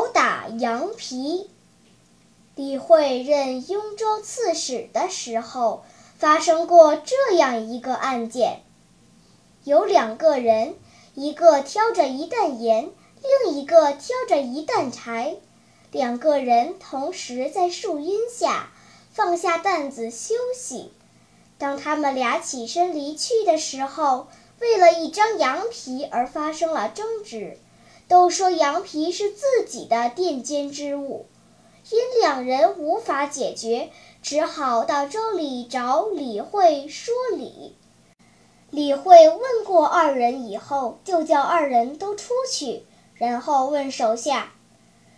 拷打羊皮。李慧任雍州刺史的时候，发生过这样一个案件。有两个人，一个挑着一担盐，另一个挑着一担柴。两个人同时在树荫下放下担子休息。当他们俩起身离去的时候，为了一张羊皮而发生了争执。都说羊皮是自己的垫肩之物，因两人无法解决，只好到州里找李慧说理。李慧问过二人以后，就叫二人都出去，然后问手下：“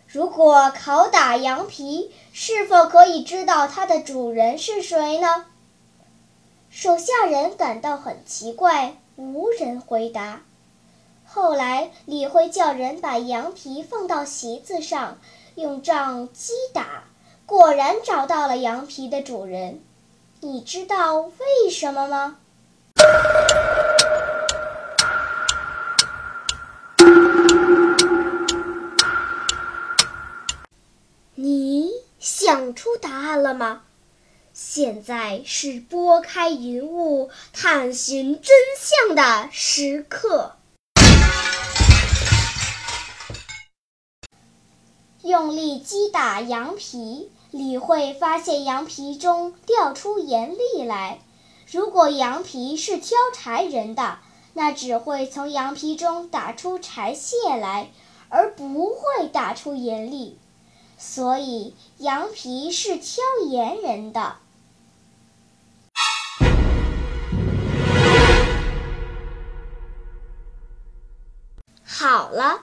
如果拷打羊皮，是否可以知道它的主人是谁呢？”手下人感到很奇怪，无人回答。后来，李辉叫人把羊皮放到席子上，用杖击打，果然找到了羊皮的主人。你知道为什么吗？你想出答案了吗？现在是拨开云雾探寻真相的时刻。用力击打羊皮，李慧发现羊皮中掉出盐粒来。如果羊皮是挑柴人的，那只会从羊皮中打出柴屑来，而不会打出盐粒。所以羊皮是挑盐人的。好了，